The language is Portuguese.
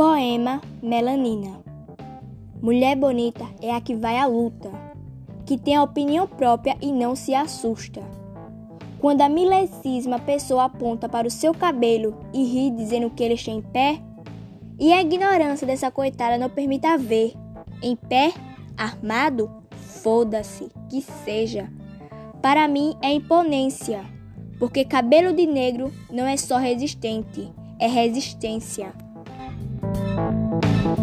Poema Melanina Mulher bonita é a que vai à luta, que tem a opinião própria e não se assusta. Quando a milecisma pessoa aponta para o seu cabelo e ri dizendo que ele está em pé, e a ignorância dessa coitada não permita ver, em pé, armado, foda-se, que seja. Para mim é imponência, porque cabelo de negro não é só resistente, é resistência. Música